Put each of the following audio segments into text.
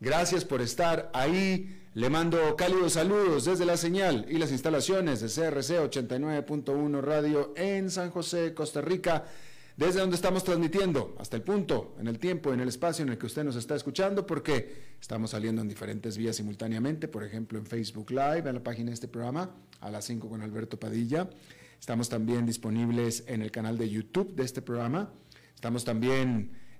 Gracias por estar ahí. Le mando cálidos saludos desde la señal y las instalaciones de CRC 89.1 Radio en San José, Costa Rica, desde donde estamos transmitiendo hasta el punto, en el tiempo, en el espacio en el que usted nos está escuchando, porque estamos saliendo en diferentes vías simultáneamente, por ejemplo en Facebook Live, en la página de este programa, a las 5 con Alberto Padilla. Estamos también disponibles en el canal de YouTube de este programa. Estamos también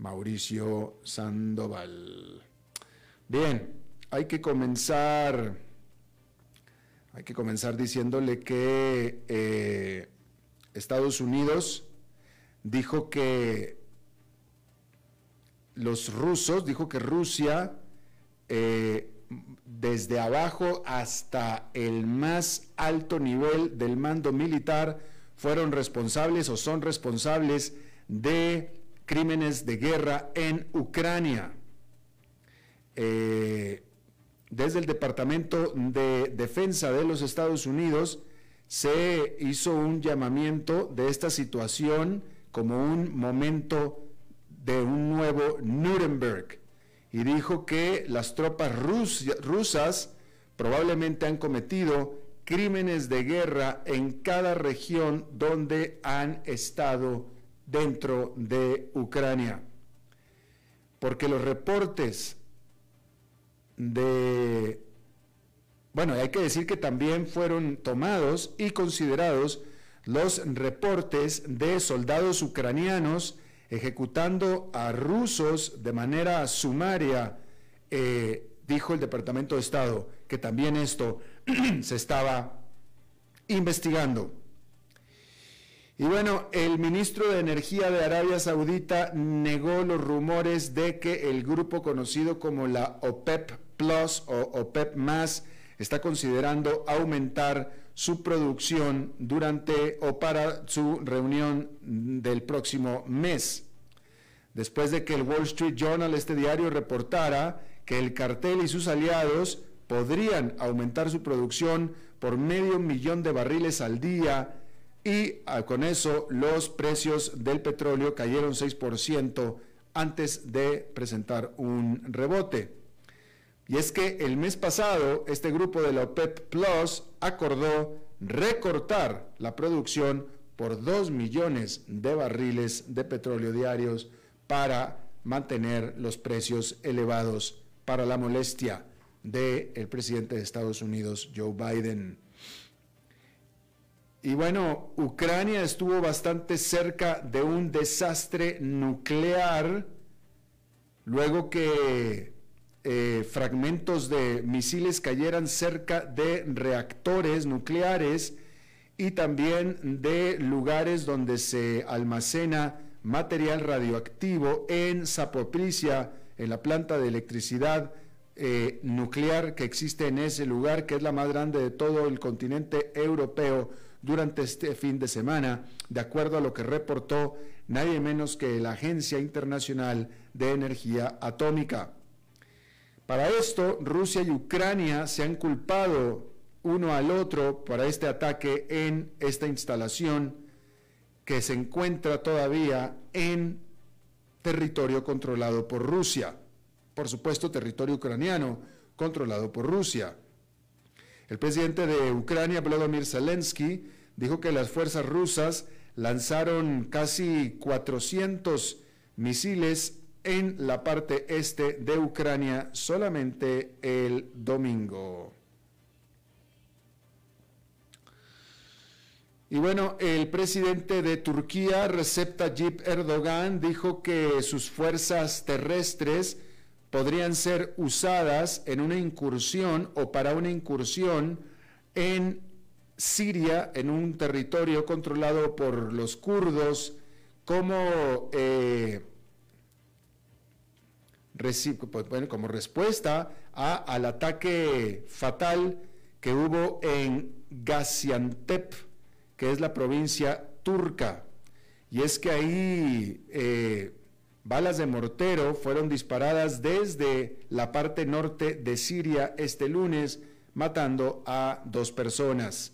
Mauricio Sandoval. Bien, hay que comenzar, hay que comenzar diciéndole que eh, Estados Unidos dijo que los rusos, dijo que Rusia, eh, desde abajo hasta el más alto nivel del mando militar, fueron responsables o son responsables de crímenes de guerra en Ucrania. Eh, desde el Departamento de Defensa de los Estados Unidos se hizo un llamamiento de esta situación como un momento de un nuevo Nuremberg y dijo que las tropas rusas probablemente han cometido crímenes de guerra en cada región donde han estado dentro de Ucrania. Porque los reportes de... Bueno, hay que decir que también fueron tomados y considerados los reportes de soldados ucranianos ejecutando a rusos de manera sumaria, eh, dijo el Departamento de Estado, que también esto se estaba investigando. Y bueno, el ministro de Energía de Arabia Saudita negó los rumores de que el grupo conocido como la OPEP Plus o OPEP más está considerando aumentar su producción durante o para su reunión del próximo mes. Después de que el Wall Street Journal, este diario, reportara que el cartel y sus aliados podrían aumentar su producción por medio millón de barriles al día y ah, con eso los precios del petróleo cayeron 6% antes de presentar un rebote. Y es que el mes pasado este grupo de la OPEP Plus acordó recortar la producción por 2 millones de barriles de petróleo diarios para mantener los precios elevados para la molestia del presidente de Estados Unidos, Joe Biden. Y bueno, Ucrania estuvo bastante cerca de un desastre nuclear luego que eh, fragmentos de misiles cayeran cerca de reactores nucleares y también de lugares donde se almacena material radioactivo en Zapoprisia, en la planta de electricidad eh, nuclear que existe en ese lugar, que es la más grande de todo el continente europeo durante este fin de semana, de acuerdo a lo que reportó nadie menos que la Agencia Internacional de Energía Atómica. Para esto, Rusia y Ucrania se han culpado uno al otro para este ataque en esta instalación que se encuentra todavía en territorio controlado por Rusia. Por supuesto, territorio ucraniano controlado por Rusia. El presidente de Ucrania, Volodymyr Zelensky, dijo que las fuerzas rusas lanzaron casi 400 misiles en la parte este de Ucrania solamente el domingo. Y bueno, el presidente de Turquía, Recep Tayyip Erdogan, dijo que sus fuerzas terrestres podrían ser usadas en una incursión o para una incursión en Siria, en un territorio controlado por los kurdos, como eh, pues, como respuesta al ataque fatal que hubo en Gaziantep, que es la provincia turca. Y es que ahí eh, balas de mortero fueron disparadas desde la parte norte de Siria este lunes, matando a dos personas.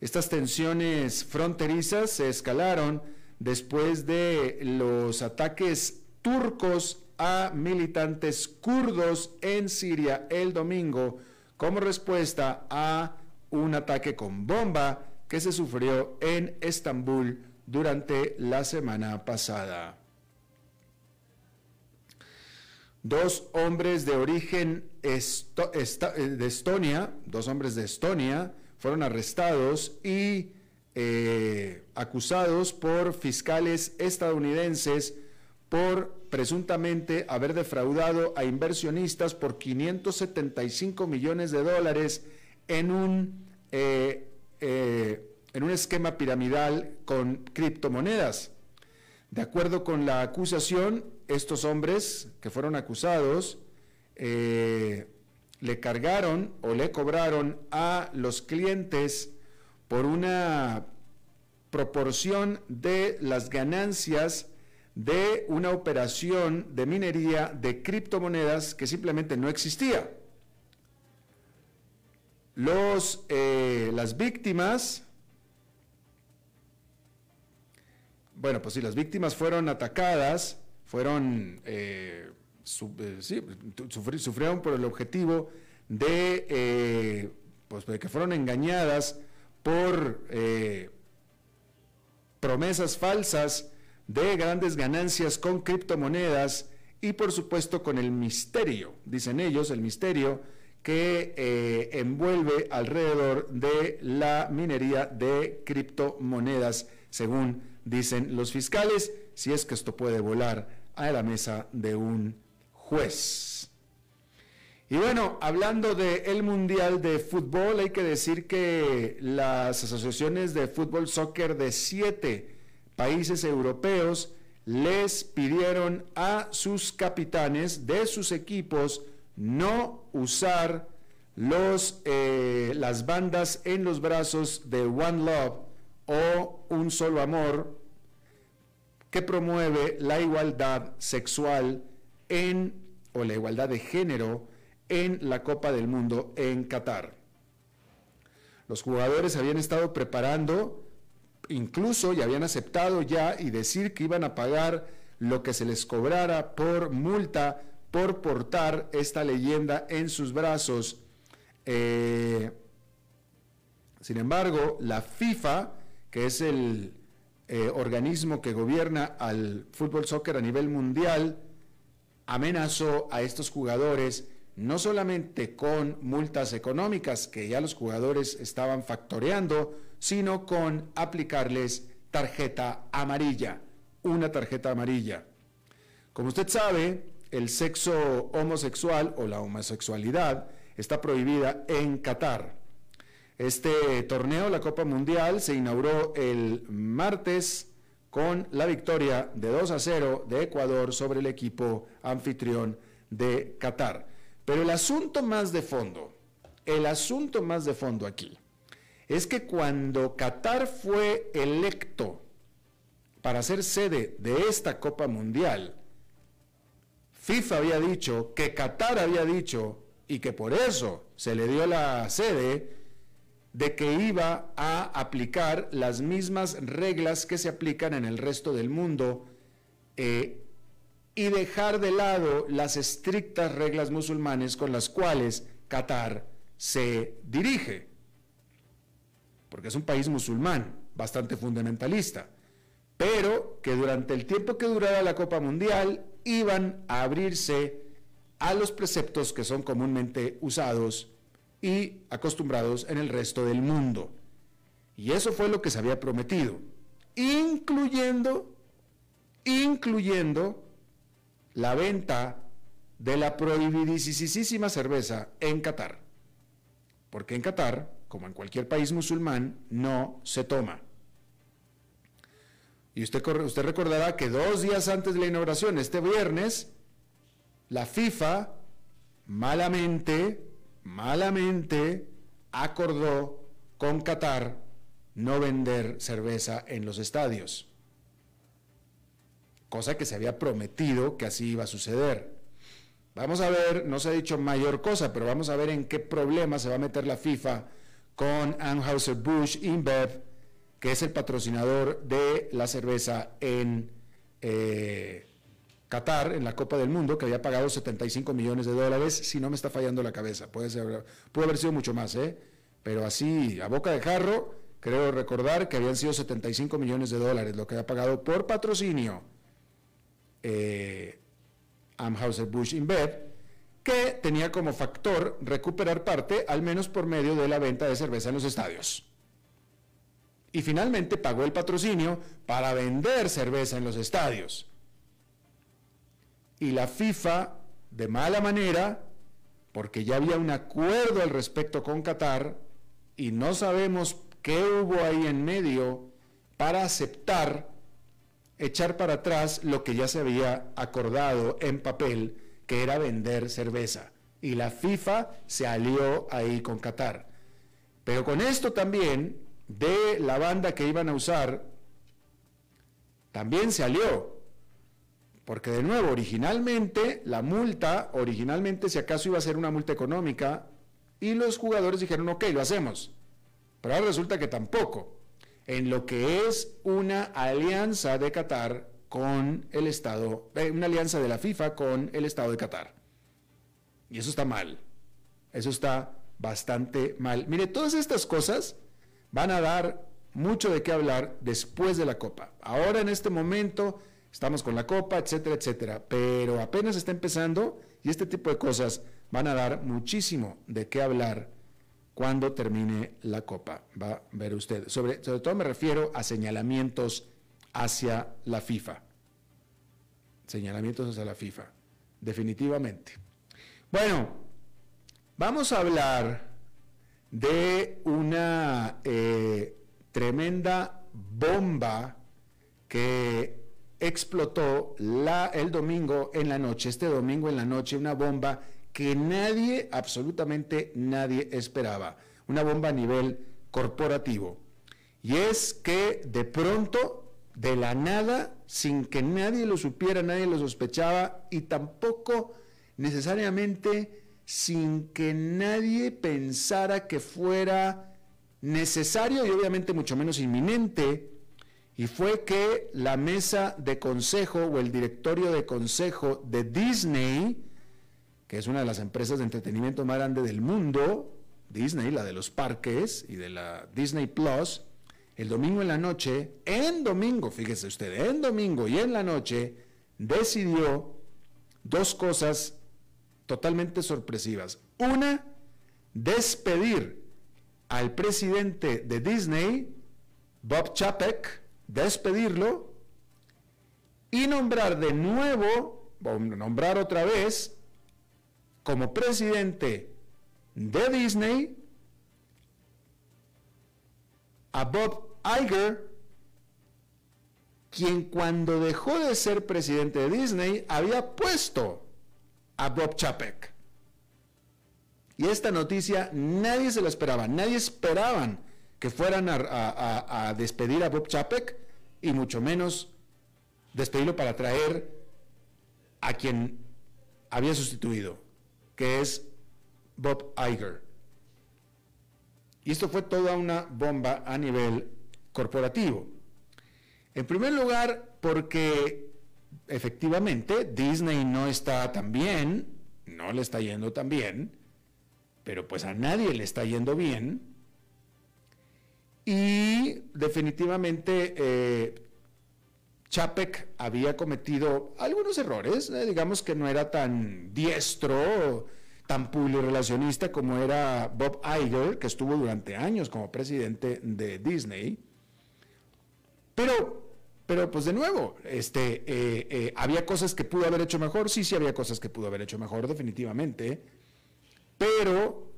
Estas tensiones fronterizas se escalaron después de los ataques turcos a militantes kurdos en Siria el domingo como respuesta a un ataque con bomba que se sufrió en Estambul durante la semana pasada. Dos hombres de origen eh, de Estonia, dos hombres de Estonia, fueron arrestados y eh, acusados por fiscales estadounidenses por presuntamente haber defraudado a inversionistas por 575 millones de dólares en un, eh, en un esquema piramidal con criptomonedas. De acuerdo con la acusación, estos hombres que fueron acusados eh, le cargaron o le cobraron a los clientes por una proporción de las ganancias de una operación de minería de criptomonedas que simplemente no existía. Los, eh, las víctimas, bueno, pues sí, las víctimas fueron atacadas, fueron, eh, eh, sufrieron por el objetivo de, pues, de que fueron engañadas por promesas falsas de grandes ganancias con criptomonedas y por supuesto con el misterio, dicen ellos, el misterio que eh, envuelve alrededor de la minería de criptomonedas, según dicen los fiscales, si es que esto puede volar a la mesa de un juez. Y bueno, hablando del Mundial de Fútbol, hay que decir que las asociaciones de fútbol soccer de siete países europeos les pidieron a sus capitanes de sus equipos no usar los, eh, las bandas en los brazos de One Love o Un Solo Amor que promueve la igualdad sexual en, o la igualdad de género en la Copa del Mundo en Qatar. Los jugadores habían estado preparando incluso ya habían aceptado ya y decir que iban a pagar lo que se les cobrara por multa por portar esta leyenda en sus brazos. Eh, sin embargo, la FIFA, que es el eh, organismo que gobierna al fútbol soccer a nivel mundial, amenazó a estos jugadores no solamente con multas económicas que ya los jugadores estaban factoreando, sino con aplicarles tarjeta amarilla, una tarjeta amarilla. Como usted sabe, el sexo homosexual o la homosexualidad está prohibida en Qatar. Este torneo, la Copa Mundial, se inauguró el martes con la victoria de 2 a 0 de Ecuador sobre el equipo anfitrión de Qatar. Pero el asunto más de fondo, el asunto más de fondo aquí, es que cuando Qatar fue electo para ser sede de esta Copa Mundial, FIFA había dicho que Qatar había dicho y que por eso se le dio la sede de que iba a aplicar las mismas reglas que se aplican en el resto del mundo eh, y dejar de lado las estrictas reglas musulmanes con las cuales Qatar se dirige, porque es un país musulmán, bastante fundamentalista, pero que durante el tiempo que durara la Copa Mundial iban a abrirse a los preceptos que son comúnmente usados y acostumbrados en el resto del mundo. Y eso fue lo que se había prometido, incluyendo, incluyendo la venta de la prohibidísima cerveza en Qatar. Porque en Qatar, como en cualquier país musulmán, no se toma. Y usted, usted recordará que dos días antes de la inauguración, este viernes, la FIFA malamente, malamente acordó con Qatar no vender cerveza en los estadios cosa que se había prometido que así iba a suceder. Vamos a ver, no se ha dicho mayor cosa, pero vamos a ver en qué problema se va a meter la FIFA con Anheuser-Busch InBev, que es el patrocinador de la cerveza en eh, Qatar, en la Copa del Mundo, que había pagado 75 millones de dólares, si no me está fallando la cabeza. Puede pudo haber sido mucho más, ¿eh? Pero así, a boca de jarro, creo recordar que habían sido 75 millones de dólares lo que había pagado por patrocinio eh, Amhauser-Busch InBev, que tenía como factor recuperar parte, al menos por medio de la venta de cerveza en los estadios. Y finalmente pagó el patrocinio para vender cerveza en los estadios. Y la FIFA, de mala manera, porque ya había un acuerdo al respecto con Qatar, y no sabemos qué hubo ahí en medio para aceptar echar para atrás lo que ya se había acordado en papel, que era vender cerveza. Y la FIFA se alió ahí con Qatar. Pero con esto también, de la banda que iban a usar, también se alió. Porque de nuevo, originalmente la multa, originalmente si acaso iba a ser una multa económica, y los jugadores dijeron, ok, lo hacemos. Pero ahora resulta que tampoco en lo que es una alianza de Qatar con el Estado, eh, una alianza de la FIFA con el Estado de Qatar. Y eso está mal. Eso está bastante mal. Mire, todas estas cosas van a dar mucho de qué hablar después de la Copa. Ahora en este momento estamos con la Copa, etcétera, etcétera. Pero apenas está empezando y este tipo de cosas van a dar muchísimo de qué hablar cuando termine la Copa. Va a ver usted. Sobre, sobre todo me refiero a señalamientos hacia la FIFA. Señalamientos hacia la FIFA. Definitivamente. Bueno, vamos a hablar de una eh, tremenda bomba que explotó el domingo en la noche, este domingo en la noche, una bomba que nadie, absolutamente nadie esperaba. Una bomba a nivel corporativo. Y es que de pronto, de la nada, sin que nadie lo supiera, nadie lo sospechaba y tampoco necesariamente sin que nadie pensara que fuera necesario y obviamente mucho menos inminente, y fue que la mesa de consejo o el directorio de consejo de Disney, que es una de las empresas de entretenimiento más grande del mundo, Disney, la de los parques y de la Disney Plus, el domingo en la noche, en domingo, fíjese usted, en domingo y en la noche, decidió dos cosas totalmente sorpresivas. Una, despedir al presidente de Disney, Bob Chapek, despedirlo y nombrar de nuevo, nombrar otra vez, como presidente de Disney a Bob Iger, quien cuando dejó de ser presidente de Disney había puesto a Bob Chapek. Y esta noticia nadie se la esperaba, nadie esperaban que fueran a, despedir a Bob Chapek y mucho menos despedirlo para traer a quien había sustituido, que es Bob Iger. Y esto fue toda una bomba a nivel corporativo. En primer lugar, porque efectivamente Disney no está tan bien, no le está yendo tan bien, pero pues a nadie le está yendo bien. Y definitivamente eh, Chapek había cometido algunos errores, eh, digamos que no era tan diestro, tan relacionista como era Bob Iger, que estuvo durante años como presidente de Disney. Pero, pero pues de nuevo, este, eh, eh, ¿había cosas que pudo haber hecho mejor? Sí, sí había cosas que pudo haber hecho mejor, definitivamente. Pero,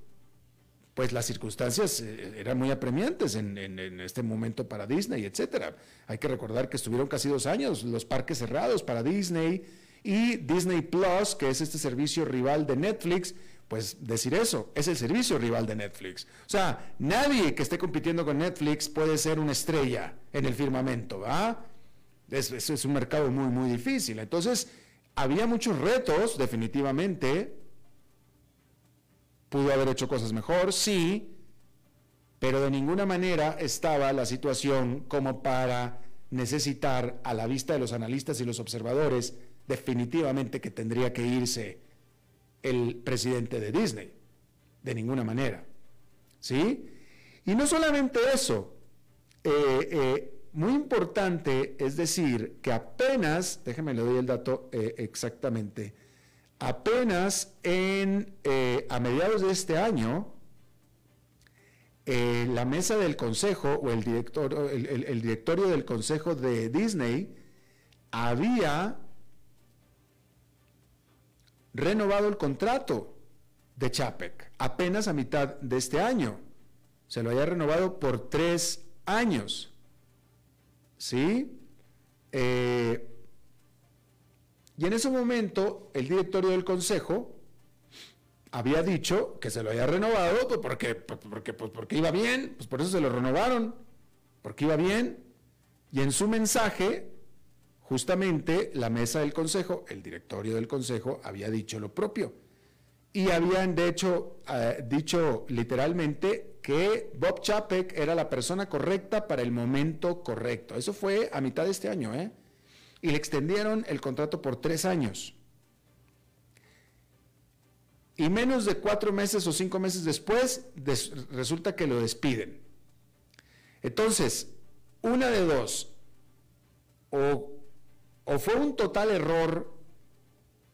pues las circunstancias eh, eran muy apremiantes en, en, este momento para Disney, etcétera. Hay que recordar que estuvieron casi dos años los parques cerrados para Disney y Disney Plus, que es este servicio rival de Netflix, pues decir eso, es el servicio rival de Netflix. O sea, nadie que esté compitiendo con Netflix puede ser una estrella en el firmamento, ¿va? Es, es, un mercado muy, muy difícil. Entonces, había muchos retos, definitivamente. Pudo haber hecho cosas mejor, sí, pero de ninguna manera estaba la situación como para necesitar, a la vista de los analistas y los observadores, definitivamente que tendría que irse el presidente de Disney, de ninguna manera. ¿Sí? Y no solamente eso, eh, eh, muy importante es decir que apenas, déjeme le doy el dato eh, exactamente, apenas en, a mediados de este año, la mesa del consejo o el, director, el directorio del consejo de Disney había renovado el contrato de Chapek apenas a mitad de este año. Se lo había renovado por tres años. ¿Sí? Eh, y en ese momento el directorio del consejo había dicho que se lo había renovado pues, porque, porque, pues, porque iba bien, pues por eso se lo renovaron, porque iba bien. Y en su mensaje justamente la mesa del Consejo, el directorio del Consejo, había dicho lo propio. Y habían, de hecho, eh, dicho literalmente que Bob Chapek era la persona correcta para el momento correcto. Eso fue a mitad de este año, ¿eh? Y le extendieron el contrato por tres años. Y menos de cuatro meses o cinco meses después, resulta que lo despiden. Entonces, una de dos, o o fue un total error,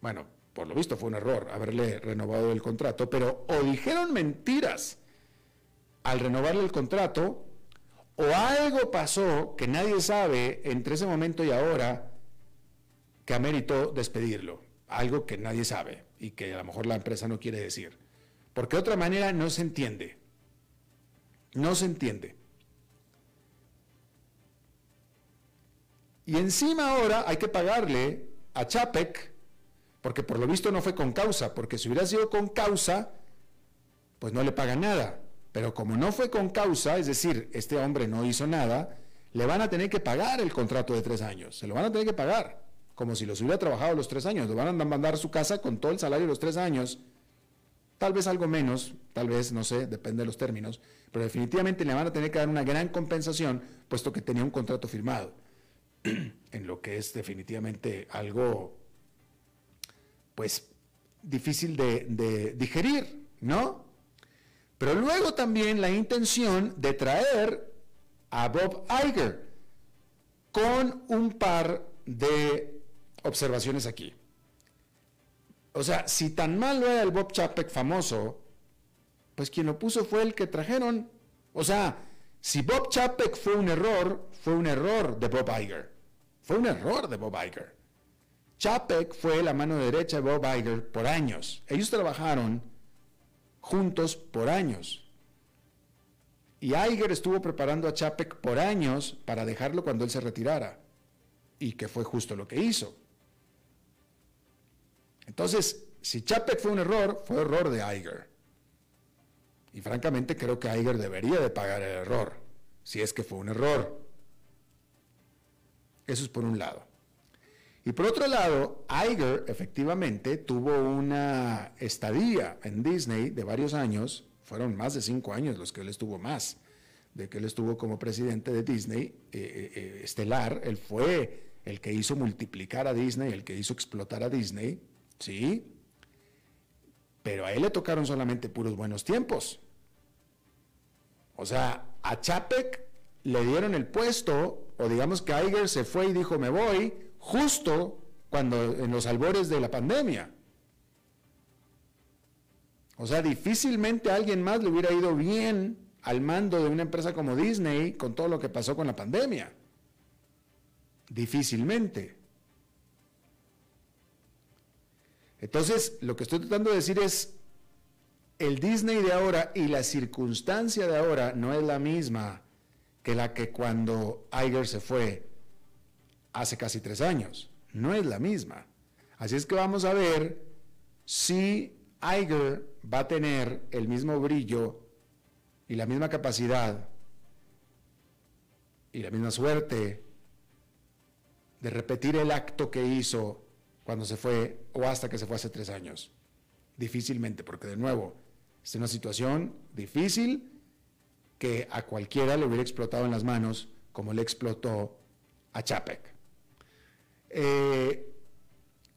bueno, por lo visto fue un error haberle renovado el contrato, pero o dijeron mentiras al renovarle el contrato, o algo pasó que nadie sabe entre ese momento y ahora que ameritó despedirlo. Algo que nadie sabe y que a lo mejor la empresa no quiere decir. Porque de otra manera no se entiende. No se entiende. Y encima ahora hay que pagarle a Chapek, porque por lo visto no fue con causa, porque si hubiera sido con causa, pues no le pagan nada. Pero como no fue con causa, es decir, este hombre no hizo nada, le van a tener que pagar el contrato de tres años. Se lo van a tener que pagar, como si los hubiera trabajado los tres años. Lo van a mandar a su casa con todo el salario de los tres años. Tal vez algo menos, tal vez, no sé, depende de los términos, pero definitivamente le van a tener que dar una gran compensación, puesto que tenía un contrato firmado. en lo que es definitivamente algo, pues, difícil de, digerir, ¿no? Pero luego también la intención de traer a Bob Iger con un par de observaciones aquí. O sea, si tan malo era el Bob Chapek famoso, pues quien lo puso fue el que trajeron. O sea, si Bob Chapek fue un error, fue un error de Bob Iger. Fue un error de Bob Iger. Chapek fue la mano derecha de Bob Iger por años. Ellos trabajaron juntos por años. Y Iger estuvo preparando a Chapek por años para dejarlo cuando él se retirara. Y que fue justo lo que hizo. Entonces, si Chapek fue un error, fue error de Iger. Y francamente creo que Iger debería de pagar el error, si es que fue un error. Eso es por un lado. Y por otro lado, Iger efectivamente tuvo una estadía en Disney de varios años, fueron más de cinco años los que él estuvo más, de que él estuvo como presidente de Disney eh, eh, eh, estelar, él fue el que hizo multiplicar a Disney, el que hizo explotar a Disney, Sí, pero a él le tocaron solamente puros buenos tiempos. O sea, a Chapek le dieron el puesto, o digamos que Iger se fue y dijo me voy, justo cuando en los albores de la pandemia. O sea, difícilmente a alguien más le hubiera ido bien al mando de una empresa como Disney con todo lo que pasó con la pandemia. Difícilmente. Entonces, lo que estoy tratando de decir es, el Disney de ahora y la circunstancia de ahora no es la misma que la que cuando Iger se fue hace casi tres años. No es la misma. Así es que vamos a ver si Iger va a tener el mismo brillo y la misma capacidad y la misma suerte de repetir el acto que hizo cuando se fue o hasta que se fue hace tres años. Difícilmente, porque de nuevo, es una situación difícil que a cualquiera le hubiera explotado en las manos como le explotó a Chapek. Eh,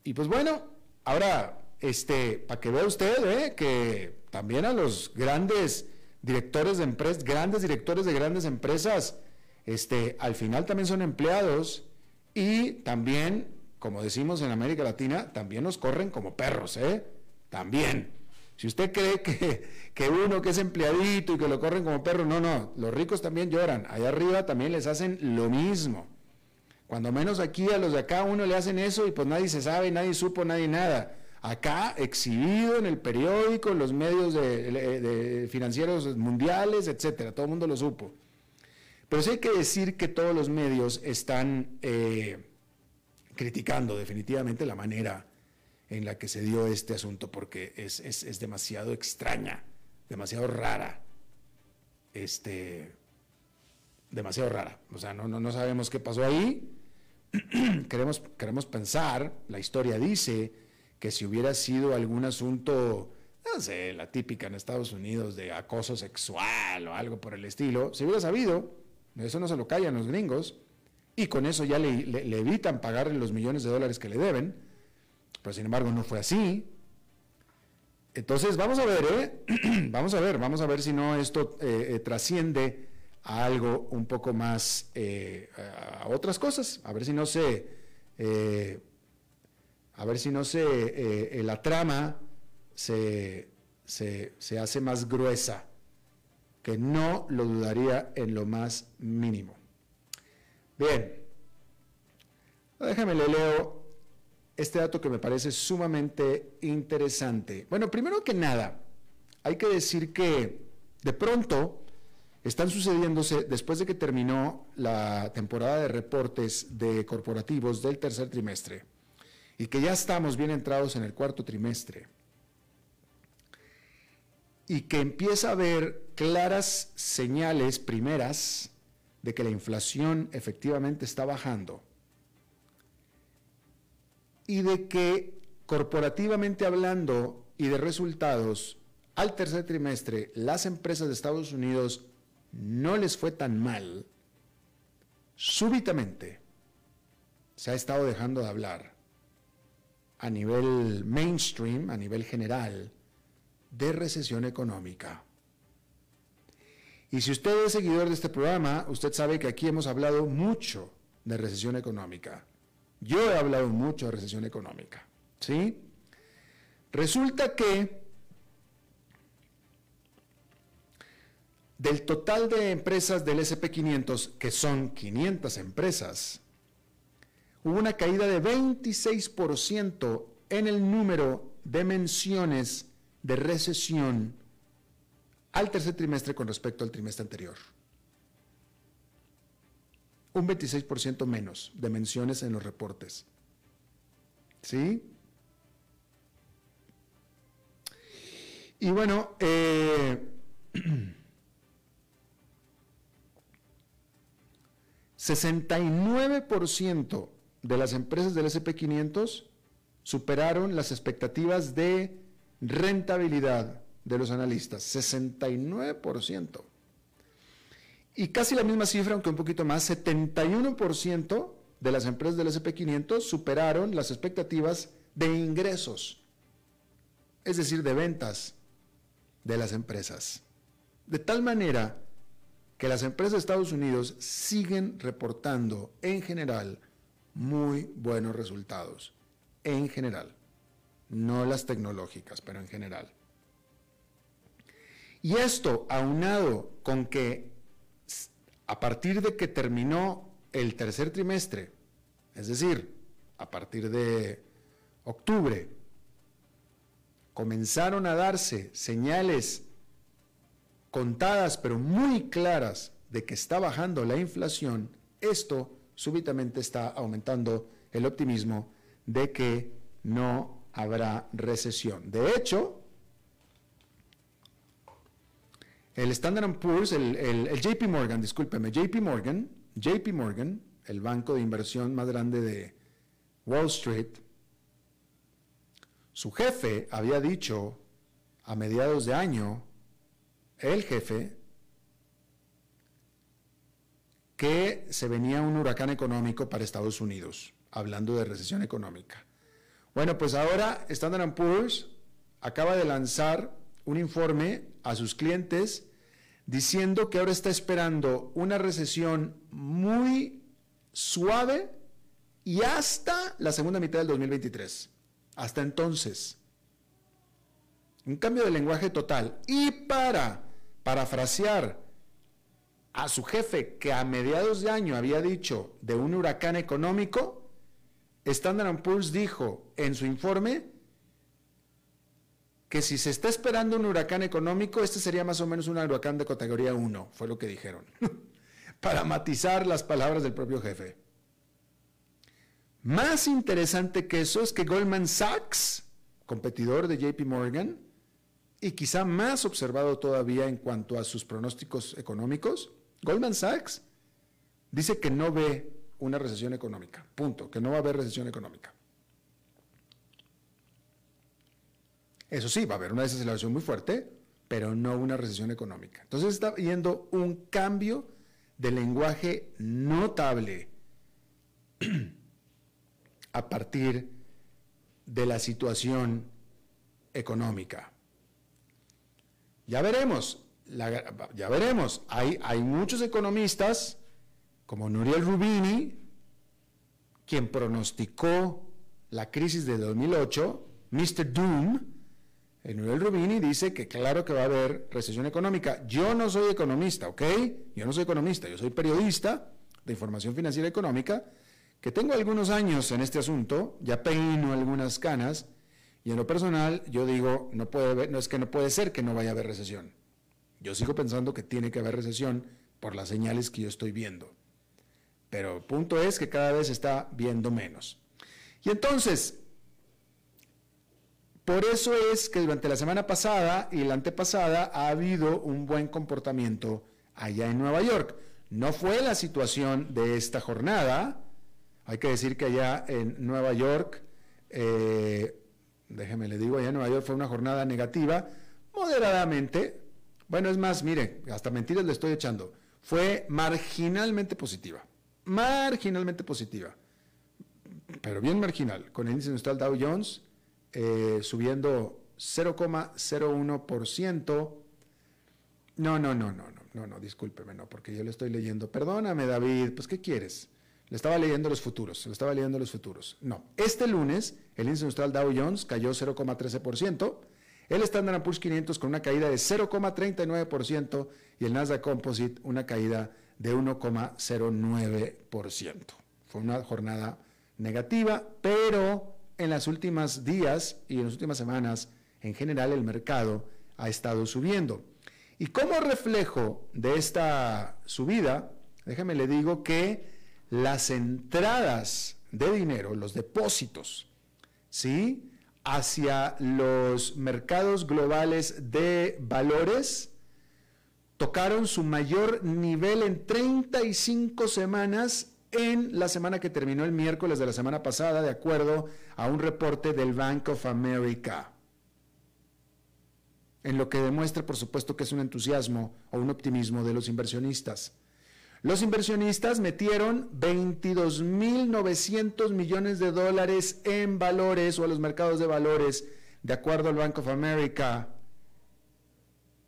y pues bueno, ahora, este, para que vea usted eh, que también a los grandes directores de empresas, grandes directores de grandes empresas, este, al final también son empleados y también como decimos en América Latina, también nos corren como perros, ¿eh? También. Si usted cree que, que, uno que es empleadito y que lo corren como perro, no, no, los ricos también lloran. Allá arriba también les hacen lo mismo. Cuando menos aquí a los de acá uno le hacen eso y pues nadie se sabe, nadie supo, nadie nada. Acá exhibido en el periódico, en los medios de, financieros mundiales, etcétera, todo el mundo lo supo. Pero sí hay que decir que todos los medios están eh, criticando definitivamente la manera en la que se dio este asunto, porque es, demasiado extraña, demasiado rara, este, demasiado rara. O sea, no, no, sabemos qué pasó ahí. queremos, queremos pensar, la historia dice que si hubiera sido algún asunto, no sé, la típica en Estados Unidos de acoso sexual o algo por el estilo, se hubiera sabido, eso no se lo callan los gringos, y con eso ya le, evitan pagarle los millones de dólares que le deben, pero sin embargo no fue así. Entonces vamos a ver, ¿eh? vamos a ver, vamos a ver si no esto eh, eh, trasciende a algo un poco más, a otras cosas, a ver si no se, a ver si no se, la trama se, se hace más gruesa, que no lo dudaría en lo más mínimo. Bien, déjame le leo este dato que me parece sumamente interesante. Bueno, primero que nada, hay que decir que de pronto están sucediéndose, después de que terminó la temporada de reportes de corporativos del tercer trimestre, y que ya estamos bien entrados en el cuarto trimestre, y que empieza a haber claras señales primeras de que la inflación efectivamente está bajando y de que corporativamente hablando y de resultados, al tercer trimestre las empresas de Estados Unidos no les fue tan mal, súbitamente se ha estado dejando de hablar a nivel mainstream, a nivel general, de recesión económica. Y si usted es seguidor de este programa, usted sabe que aquí hemos hablado mucho de recesión económica. Yo he hablado mucho de recesión económica, ¿sí? Resulta que del total de empresas del SP500, que son 500 empresas, hubo una caída de 26% en el número de menciones de recesión al tercer trimestre con respecto al trimestre anterior. Un 26% menos de menciones en los reportes. ¿Sí? Y bueno, eh, 69% de las empresas del SP500 superaron las expectativas de rentabilidad de los analistas, 69%. Y casi la misma cifra, aunque un poquito más, 71% de las empresas del SP500 superaron las expectativas de ingresos, es decir, de ventas de las empresas. De tal manera que las empresas de Estados Unidos siguen reportando en general muy buenos resultados, en general, no las tecnológicas, pero en general. Y esto aunado con que a partir de que terminó el tercer trimestre, es decir, a partir de octubre, comenzaron a darse señales contadas pero muy claras de que está bajando la inflación, esto súbitamente está aumentando el optimismo de que no habrá recesión. De hecho, el Standard Poor's, el, JP Morgan, discúlpeme, JP Morgan, JP Morgan, el banco de inversión más grande de Wall Street, su jefe había dicho a mediados de año el jefe que se venía un huracán económico para Estados Unidos, hablando de recesión económica. Bueno, pues ahora Standard Poor's acaba de lanzar un informe a sus clientes diciendo que ahora está esperando una recesión muy suave y hasta la segunda mitad del 2023. Hasta entonces. Un cambio de lenguaje total. Y para parafrasear a su jefe que a mediados de año había dicho de un huracán económico, Standard Poor's dijo en su informe que si se está esperando un huracán económico, este sería más o menos un huracán de categoría 1, fue lo que dijeron, para matizar las palabras del propio jefe. Más interesante que eso es que Goldman Sachs, competidor de JP Morgan, y quizá más observado todavía en cuanto a sus pronósticos económicos, Goldman Sachs dice que no ve una recesión económica, punto, que no va a haber recesión económica. Eso sí, va a haber una desaceleración muy fuerte, pero no una recesión económica. Entonces está viendo un cambio de lenguaje notable a partir de la situación económica. Ya veremos, ya veremos. Hay, hay muchos economistas, como Nuriel Rubini, quien pronosticó la crisis de 2008, Mr. Doom, el Nuriel Rubini dice que claro que va a haber recesión económica. Yo no soy economista, ¿ok? Yo no soy economista, yo soy periodista de información financiera y económica, que tengo algunos años en este asunto, ya peino algunas canas, y en lo personal, yo digo, no, puede no es que no puede ser que no vaya a haber recesión. Yo sigo pensando que tiene que haber recesión por las señales que yo estoy viendo. Pero el punto es que cada vez está viendo menos. Y entonces, por eso es que durante la semana pasada y la antepasada ha habido un buen comportamiento allá en Nueva York. No fue la situación de esta jornada. Hay que decir que allá en Nueva York eh, déjeme le digo, allá en Nueva York fue una jornada negativa, moderadamente, bueno, es más, mire, hasta mentiras le estoy echando, fue marginalmente positiva, marginalmente positiva, pero bien marginal, con el índice industrial Dow Jones eh, subiendo 0,01%. No, no, no, no, no, no, no, discúlpeme, no, porque yo le estoy leyendo. Perdóname, David, pues ¿qué quieres? Le estaba leyendo los futuros, le estaba leyendo los futuros. No, este lunes el índice industrial Dow Jones cayó 0,13%, el Standard Poor's 500 con una caída de 0,39% y el Nasdaq Composite una caída de 1,09%. Fue una jornada negativa, pero en las últimas días y en las últimas semanas, en general, el mercado ha estado subiendo. Y como reflejo de esta subida, déjame le digo que las entradas de dinero, los depósitos, ¿sí? hacia los mercados globales de valores tocaron su mayor nivel en 35 semanas en la semana que terminó el miércoles de la semana pasada, de acuerdo a un reporte del Bank of America. En lo que demuestra, por supuesto, que es un entusiasmo o un optimismo de los inversionistas. Los inversionistas metieron 22.900 millones de dólares en valores o a los mercados de valores, de acuerdo al Bank of America,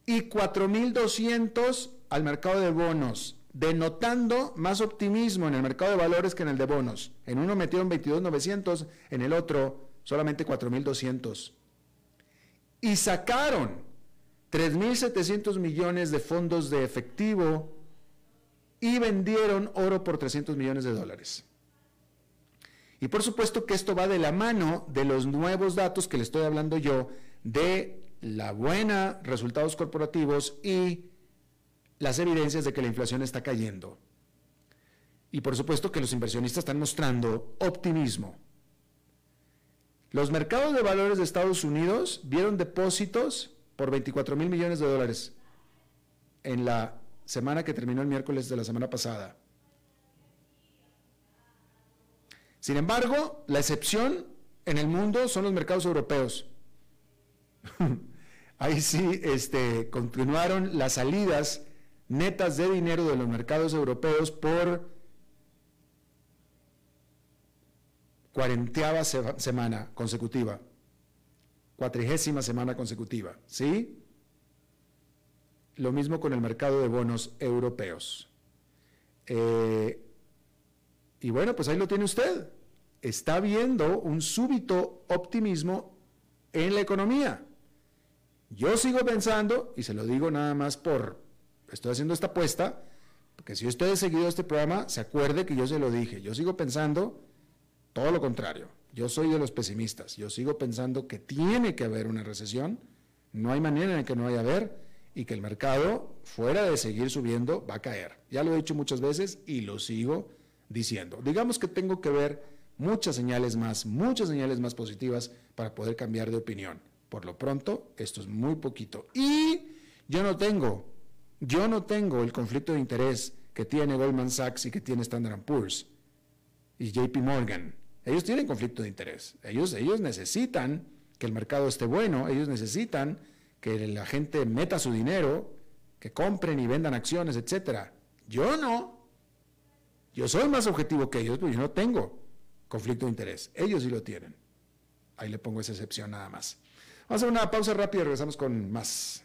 y 4.200 al mercado de bonos, denotando más optimismo en el mercado de valores que en el de bonos. En uno metieron 22.900, en el otro solamente 4.200. Y sacaron 3.700 millones de fondos de efectivo y vendieron oro por 300 millones de dólares. Y por supuesto que esto va de la mano de los nuevos datos que le estoy hablando yo, de la buena resultados corporativos y las evidencias de que la inflación está cayendo. Y por supuesto que los inversionistas están mostrando optimismo. Los mercados de valores de Estados Unidos vieron depósitos por 24 mil millones de dólares en la semana que terminó el miércoles de la semana pasada. Sin embargo, la excepción en el mundo son los mercados europeos. Ahí sí este, continuaron las salidas netas de dinero de los mercados europeos por cuarenteava semana consecutiva, cuatrigésima semana consecutiva, ¿sí? Lo mismo con el mercado de bonos europeos. Eh, y bueno, pues ahí lo tiene usted. Está viendo un súbito optimismo en la economía. Yo sigo pensando, y se lo digo nada más por, estoy haciendo esta apuesta, porque si usted ha seguido este programa, se acuerde que yo se lo dije. Yo sigo pensando todo lo contrario. Yo soy de los pesimistas. Yo sigo pensando que tiene que haber una recesión. No hay manera en que no vaya a haber y que el mercado, fuera de seguir subiendo, va a caer. Ya lo he dicho muchas veces y lo sigo diciendo. Digamos que tengo que ver muchas señales más, muchas señales más positivas para poder cambiar de opinión. Por lo pronto, esto es muy poquito. Y yo no tengo, yo no tengo el conflicto de interés que tiene Goldman Sachs y que tiene Standard Poor's y JP Morgan. Ellos tienen conflicto de interés. Ellos, ellos necesitan que el mercado esté bueno, ellos necesitan que la gente meta su dinero, que compren y vendan acciones, etcétera. Yo no. Yo soy más objetivo que ellos, pero yo no tengo conflicto de interés. Ellos sí lo tienen. Ahí le pongo esa excepción nada más. Vamos a hacer una pausa rápida y regresamos con más.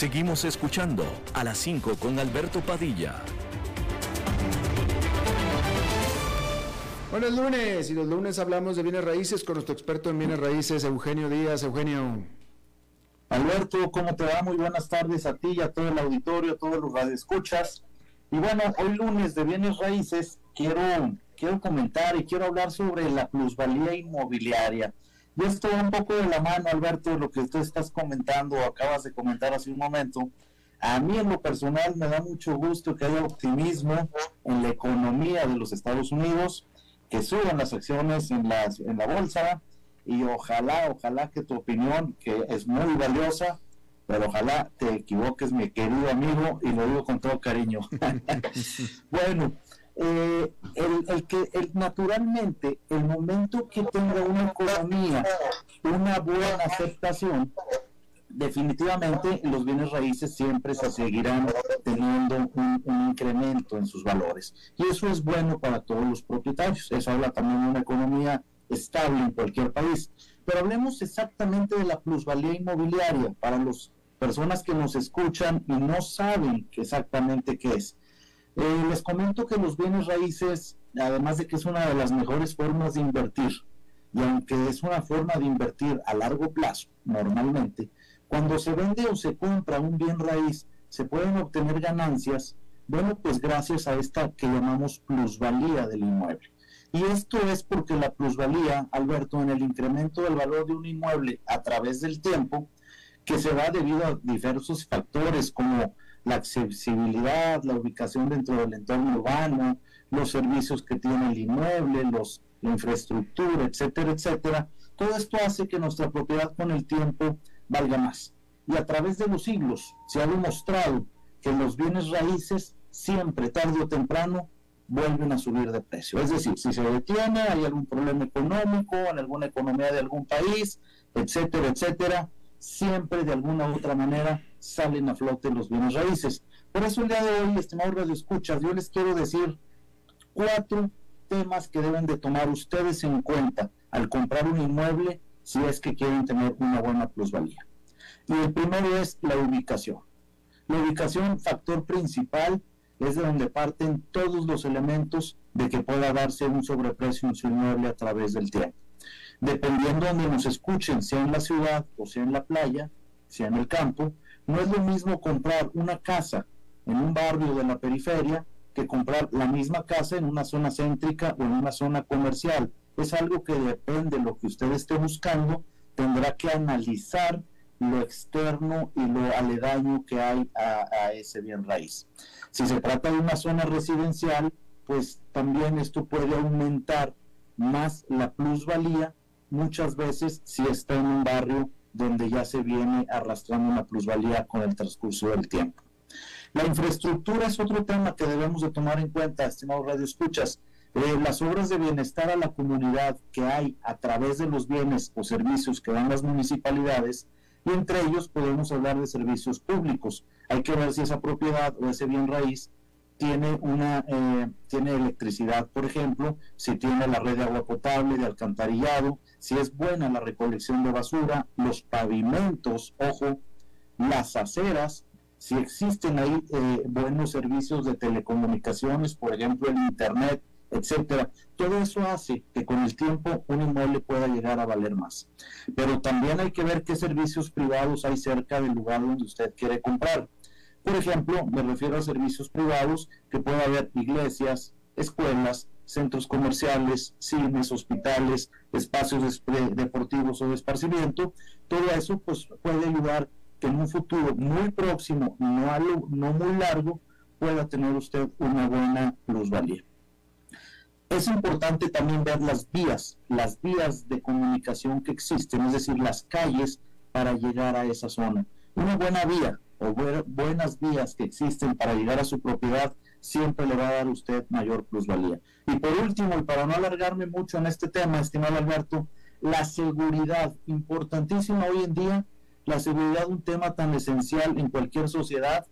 Seguimos escuchando a las 5 con Alberto Padilla. Bueno, es lunes y los lunes hablamos de bienes raíces con nuestro experto en bienes raíces, Eugenio Díaz. Eugenio. Alberto, ¿cómo te va? Muy buenas tardes a ti y a todo el auditorio, a todos los radioescuchas. Y bueno, hoy lunes de bienes raíces quiero, quiero comentar y quiero hablar sobre la plusvalía inmobiliaria. Y esto un poco de la mano, Alberto, lo que tú estás comentando o acabas de comentar hace un momento. A mí en lo personal me da mucho gusto que haya optimismo en la economía de los Estados Unidos, que suban las acciones en, las, en la bolsa y ojalá, ojalá que tu opinión, que es muy valiosa, pero ojalá te equivoques, mi querido amigo, y lo digo con todo cariño. bueno, eh, el, que el, naturalmente el momento que tenga una economía una buena aceptación definitivamente los bienes raíces siempre se seguirán teniendo un, incremento en sus valores. Y eso es bueno para todos los propietarios. Eso habla también de una economía estable en cualquier país. Pero hablemos exactamente de la plusvalía inmobiliaria. Para las personas que nos escuchan y no saben exactamente qué es eh, les comento que los bienes raíces, además de que es una de las mejores formas de invertir, y aunque es una forma de invertir a largo plazo, normalmente, cuando se vende o se compra un bien raíz, se pueden obtener ganancias, bueno, pues gracias a esta que llamamos plusvalía del inmueble. Y esto es porque la plusvalía, Alberto, en el incremento del valor de un inmueble a través del tiempo, que se da debido a diversos factores como la accesibilidad, la ubicación dentro del entorno urbano, los servicios que tiene el inmueble, los, la infraestructura, etcétera, etcétera. Todo esto hace que nuestra propiedad con el tiempo valga más. Y a través de los siglos se ha demostrado que los bienes raíces siempre, tarde o temprano, vuelven a subir de precio. Es decir, si se detiene, hay algún problema económico en alguna economía de algún país, etcétera, etcétera, siempre de alguna u otra manera salen a flote los bienes raíces. Por eso el día de hoy, estimados Radio Escuchas, yo les quiero decir cuatro temas que deben de tomar ustedes en cuenta al comprar un inmueble si es que quieren tener una buena plusvalía. Y el primero es la ubicación. La ubicación, factor principal, es de donde parten todos los elementos de que pueda darse un sobreprecio en su inmueble a través del tiempo. Dependiendo de donde nos escuchen, sea en la ciudad o sea en la playa, sea en el campo, no es lo mismo comprar una casa en un barrio de la periferia que comprar la misma casa en una zona céntrica o en una zona comercial. Es algo que depende de lo que usted esté buscando, tendrá que analizar lo externo y lo aledaño que hay a, a, ese bien raíz. Si se trata de una zona residencial, pues también esto puede aumentar más la plusvalía muchas veces si está en un barrio donde ya se viene arrastrando una plusvalía con el transcurso del tiempo. La infraestructura es otro tema que debemos de tomar en cuenta, estimados Radio Escuchas. Eh, las obras de bienestar a la comunidad que hay a través de los bienes o servicios que dan las municipalidades, y entre ellos podemos hablar de servicios públicos. Hay que ver si esa propiedad o ese bien raíz tiene una eh, tiene electricidad, por ejemplo, si tiene la red de agua potable, de alcantarillado, si es buena la recolección de basura, los pavimentos, ojo, las aceras, si existen ahí eh, buenos servicios de telecomunicaciones, por ejemplo, el internet, etcétera. Todo eso hace que con el tiempo un inmueble pueda llegar a valer más. Pero también hay que ver qué servicios privados hay cerca del lugar donde usted quiere comprar. Por ejemplo, me refiero a servicios privados que puede haber iglesias, escuelas, centros comerciales, cines, hospitales, espacios deportivos o de esparcimiento. Todo eso pues, puede ayudar que en un futuro muy próximo, no, no muy largo, pueda tener usted una buena plusvalía. Es importante también ver las vías, las vías de comunicación que existen, es decir, las calles para llegar a esa zona. Una buena vía, o buenas vías que existen para llegar a su propiedad siempre le va a dar a usted mayor plusvalía. Y por último, y para no alargarme mucho en este tema, estimado Alberto, la seguridad, importantísima hoy en día, la seguridad, un tema tan esencial en cualquier sociedad,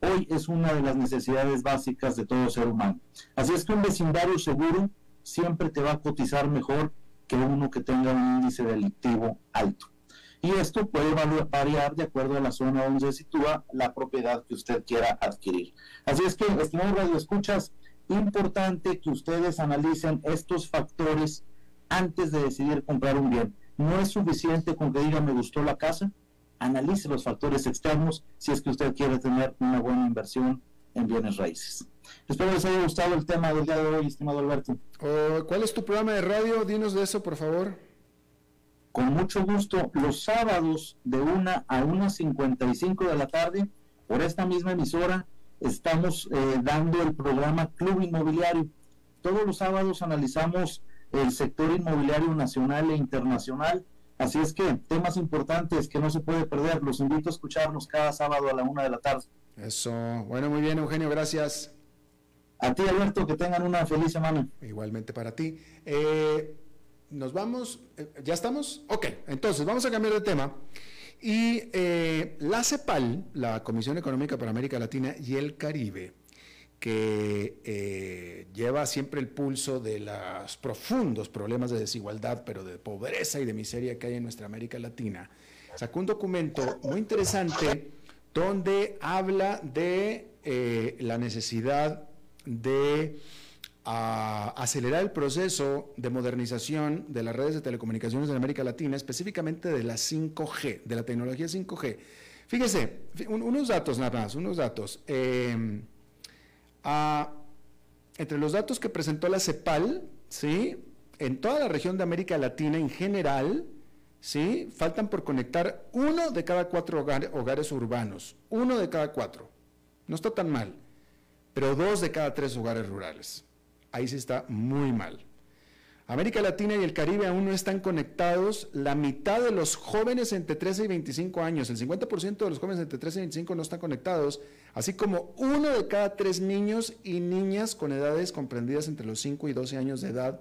hoy es una de las necesidades básicas de todo ser humano. Así es que un vecindario seguro siempre te va a cotizar mejor que uno que tenga un índice delictivo alto y esto puede variar de acuerdo a la zona donde se sitúa la propiedad que usted quiera adquirir. Así es que, estimados Radio Escuchas, importante que ustedes analicen estos factores antes de decidir comprar un bien. No es suficiente con que diga me gustó la casa, analice los factores externos si es que usted quiere tener una buena inversión en bienes raíces. Espero les haya gustado el tema del día de hoy, estimado Alberto. Oh, ¿Cuál es tu programa de radio? Dinos de eso, por favor. Con mucho gusto los sábados de 1 a 1.55 de la tarde por esta misma emisora estamos eh, dando el programa Club Inmobiliario. Todos los sábados analizamos el sector inmobiliario nacional e internacional. Así es que temas importantes que no se puede perder. Los invito a escucharnos cada sábado a la una de la tarde. Eso. Bueno, muy bien, Eugenio, gracias. A ti, Alberto, que tengan una feliz semana. Igualmente para ti. Eh, nos vamos, eh, ¿ya estamos? Ok, entonces vamos a cambiar de tema. Y eh, la CEPAL, la Comisión Económica para América Latina y el Caribe, que eh, lleva siempre el pulso de los profundos problemas de desigualdad, pero de pobreza y de miseria que hay en nuestra América Latina, sacó un documento muy interesante donde habla de la necesidad de a acelerar el proceso de modernización de las redes de telecomunicaciones en América Latina, específicamente de la 5G, de la tecnología 5G. Fíjese, unos datos nada más, unos datos. Em, entre los datos que presentó la CEPAL, ¿sí? en toda la región de América Latina en general, ¿sí? faltan por conectar uno de cada cuatro hogares urbanos, uno de cada cuatro. No está tan mal, pero dos de cada tres hogares rurales ahí sí está muy mal. América Latina y el Caribe aún no están conectados. La mitad de los jóvenes entre 13 y 25 años, el 50% de los jóvenes entre 13 y 25 no están conectados, así como uno de cada tres niños y niñas con edades comprendidas entre los 5 y 12 años de edad,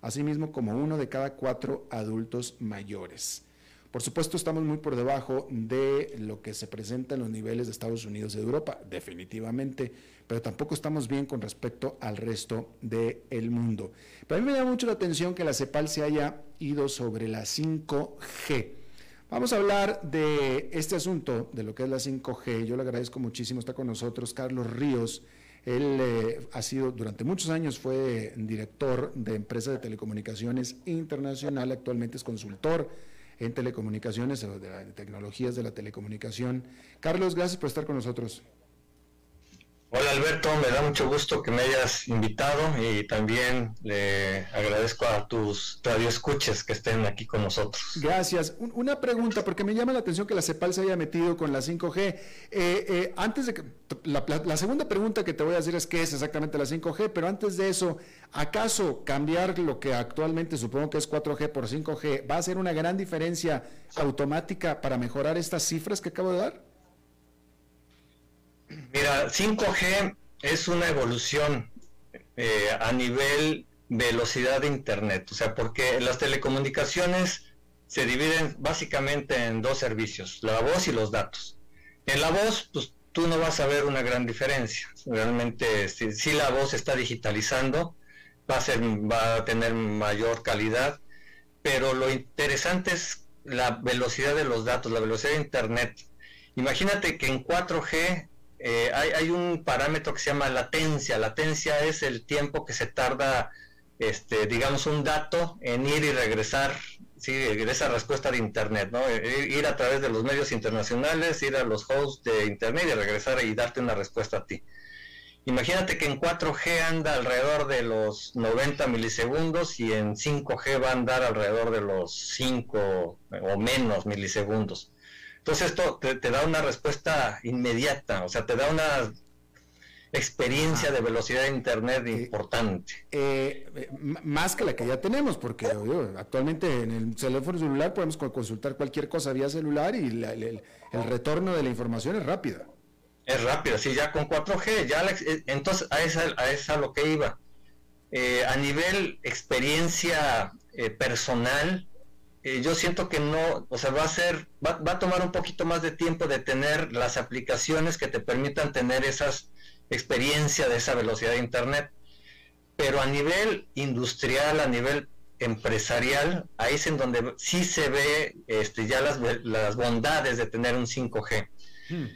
asimismo como uno de cada cuatro adultos mayores. Por supuesto, estamos muy por debajo de lo que se presenta en los niveles de Estados Unidos y de Europa, definitivamente pero tampoco estamos bien con respecto al resto del mundo. Pero a mí me llama mucho la atención que la CEPAL se haya ido sobre la 5G. Vamos a hablar de este asunto, de lo que es la 5G. Yo le agradezco muchísimo, está con nosotros Carlos Ríos. Él eh, ha sido, durante muchos años fue director de empresa de telecomunicaciones internacional, actualmente es consultor en telecomunicaciones, o de tecnologías de la telecomunicación. Carlos, gracias por estar con nosotros. Hola Alberto, me da mucho gusto que me hayas invitado y también le agradezco a tus radioescuches que estén aquí con nosotros. Gracias. una pregunta, porque me llama la atención que la CEPAL se haya metido con la 5G. Eh, eh, antes de que, la, segunda pregunta que te voy a decir es qué es exactamente la 5G, pero antes de eso, ¿acaso cambiar lo que actualmente supongo que es 4G por 5G va a ser una gran diferencia automática para mejorar estas cifras que acabo de dar? Mira, 5G es una evolución eh, a nivel velocidad de Internet, o sea, porque las telecomunicaciones se dividen básicamente en dos servicios, la voz y los datos. En la voz, pues tú no vas a ver una gran diferencia. Realmente, si, la voz está digitalizando, va a, ser, va a tener mayor calidad, pero lo interesante es la velocidad de los datos, la velocidad de Internet. Imagínate que en 4G eh, hay, un parámetro que se llama latencia. Latencia es el tiempo que se tarda, este, digamos, un dato en ir y regresar, sí, esa respuesta de Internet, ¿no? Eh, ir a través de los medios internacionales, ir a los hosts de Internet y regresar y darte una respuesta a ti. Imagínate que en 4G anda alrededor de los 90 milisegundos y en 5G va a andar alrededor de los 5 o menos milisegundos. Entonces esto te, da una respuesta inmediata, o sea, te da una experiencia de velocidad de Internet eh, importante. Eh, eh, más que la que ya tenemos, porque actualmente en el teléfono celular podemos consultar cualquier cosa vía celular y el, retorno de la información es rápida. Es rápida, sí, ya con 4G, ya entonces a esa, a esa lo que iba. a nivel experiencia personal, eh, yo siento que no, o sea, va a ser, va, a tomar un poquito más de tiempo de tener las aplicaciones que te permitan tener esas experiencia de esa velocidad de internet. Pero a nivel industrial, a nivel empresarial, ahí es en donde sí se ve este, ya las, las bondades de tener un 5G. Hmm.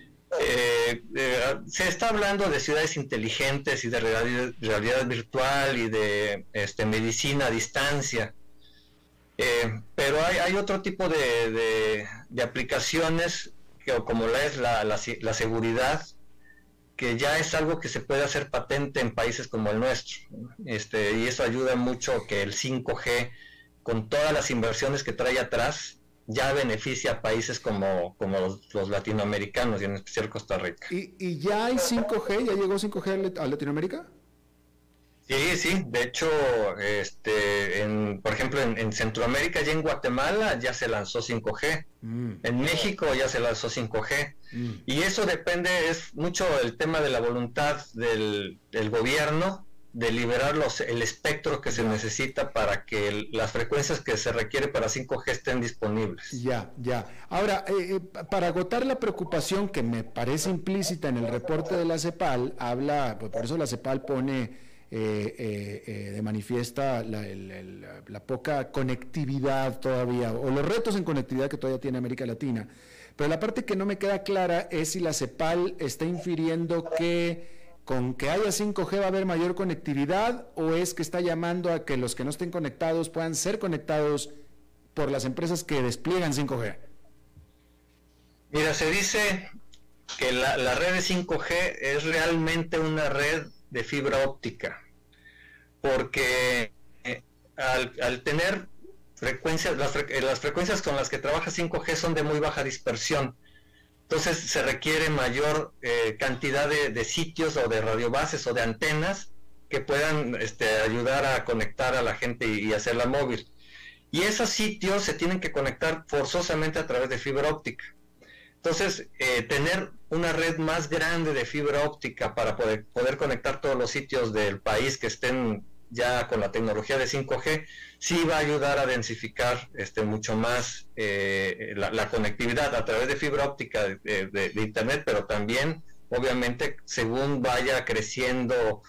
Eh, eh, se está hablando de ciudades inteligentes y de realidad, realidad virtual y de este, medicina a distancia eh, pero hay, otro tipo de, aplicaciones, que, como la es la, seguridad, que ya es algo que se puede hacer patente en países como el nuestro. Este, y eso ayuda mucho que el 5G con todas las inversiones que trae atrás, ya beneficia a países como, como los, latinoamericanos y en especial Costa Rica. ¿Y, ¿Y, ya hay 5G? ¿Ya llegó 5G a Latinoamérica? Sí, sí, de hecho, este, en, por ejemplo, en, Centroamérica y en Guatemala ya se lanzó 5G, mm. en México ya se lanzó 5G, mm. y eso depende, es mucho el tema de la voluntad del, gobierno de liberar los, el espectro que se necesita para que las frecuencias que se requiere para 5G estén disponibles. Ya, ya. Ahora, eh, eh, para agotar la preocupación que me parece implícita en el reporte de la CEPAL, habla, por eso la CEPAL pone eh, eh, eh, de manifiesta la, poca conectividad todavía, o los retos en conectividad que todavía tiene América Latina. Pero la parte que no me queda clara es si la CEPAL está infiriendo que con que haya 5G va a haber mayor conectividad o es que está llamando a que los que no estén conectados puedan ser conectados por las empresas que despliegan 5G. Mira, se dice que la, la red de 5G es realmente una red de fibra óptica porque eh, al, tener frecuencias, eh, las, frecuencias con las que trabaja 5G son de muy baja dispersión. Entonces se requiere mayor eh, cantidad de, sitios o de radiobases o de antenas que puedan este, ayudar a conectar a la gente y, hacerla móvil. Y esos sitios se tienen que conectar forzosamente a través de fibra óptica. Entonces, tener una red más grande de fibra óptica para poder, poder conectar todos los sitios del país que estén ya con la tecnología de 5G, sí va a ayudar a densificar este, mucho más eh, la, conectividad a través de fibra óptica de, Internet, pero también, obviamente, según vaya creciendo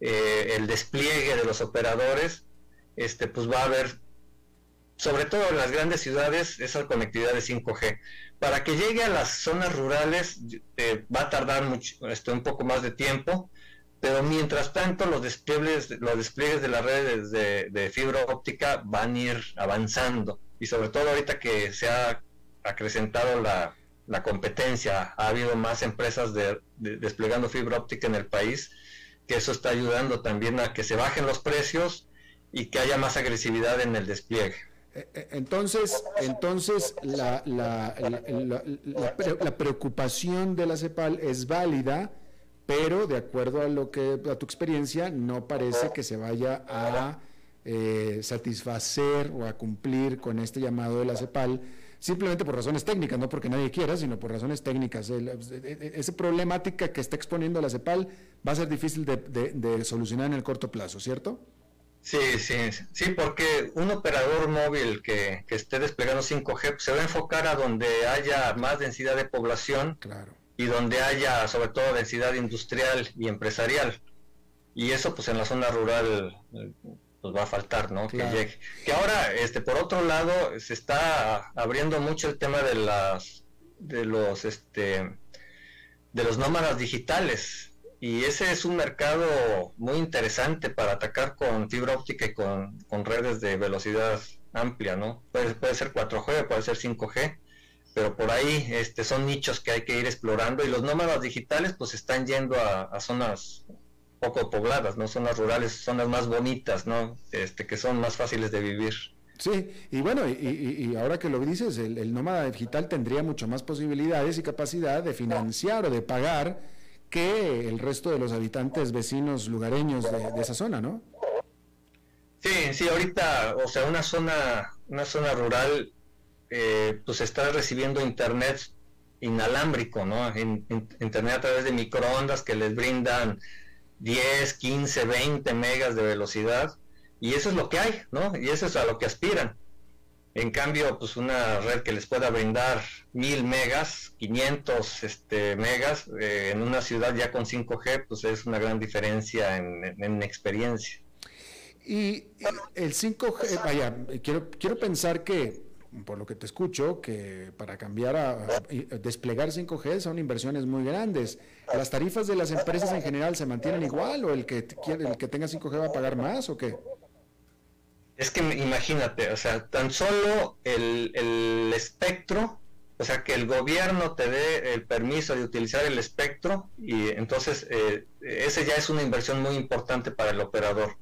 eh, el despliegue de los operadores, este, pues va a haber, sobre todo en las grandes ciudades, esa conectividad de 5G. Para que llegue a las zonas rurales eh, va a tardar mucho, este, un poco más de tiempo, pero mientras tanto los despliegues, los despliegues de las redes de, fibra óptica van a ir avanzando y sobre todo ahorita que se ha acrecentado la, competencia, ha habido más empresas de, desplegando fibra óptica en el país, que eso está ayudando también a que se bajen los precios y que haya más agresividad en el despliegue. Eh, eh, entonces, entonces la, la, la preocupación de la CEPAL es válida pero de acuerdo a lo que a tu experiencia no parece que se vaya a eh, satisfacer o a cumplir con este llamado de la CEPAL simplemente por razones técnicas, no porque nadie quiera, sino por razones técnicas. esa problemática que está exponiendo la CEPAL va a ser difícil de, solucionar en el corto plazo, ¿cierto? Sí, sí, sí, porque un operador móvil que, que esté desplegando 5G se va a enfocar a donde haya más densidad de población. Claro y donde haya sobre todo densidad industrial y empresarial. Y eso pues en la zona rural pues va a faltar, ¿no? Que llegue. Que ahora, este, por otro lado, se está abriendo mucho el tema de las de los este de los nómadas digitales y ese es un mercado muy interesante para atacar con fibra óptica y con, con redes de velocidad amplia, ¿no? Puede, puede ser 4G, puede ser 5G pero por ahí este, son nichos que hay que ir explorando y los nómadas digitales pues están yendo a, zonas poco pobladas, ¿no? Zonas rurales, zonas más bonitas, ¿no? Este, que son más fáciles de vivir. Sí, y bueno, y, ahora que lo dices, el, nómada digital tendría mucho más posibilidades y capacidad de financiar o de pagar que el resto de los habitantes vecinos lugareños de, de esa zona, ¿no? Sí, sí, ahorita, o sea, una zona, una zona rural eh, pues está recibiendo internet inalámbrico, ¿no? internet a través de microondas que les brindan 10, 15, 20 megas de velocidad y eso es lo que hay, ¿no? Y eso es a lo que aspiran. En cambio, pues una red que les pueda brindar 1000 megas, 500 este, megas eh, en una ciudad ya con 5G, pues es una gran diferencia en, en experiencia. Y el 5G, vaya, quiero, quiero pensar que por lo que te escucho, que para cambiar a, desplegar 5G son inversiones muy grandes. ¿Las tarifas de las empresas en general se mantienen igual o el que el que tenga 5G va a pagar más o qué? Es que imagínate, o sea, tan solo el, espectro, o sea, que el gobierno te dé el permiso de utilizar el espectro y entonces eh, ese ya es una inversión muy importante para el operador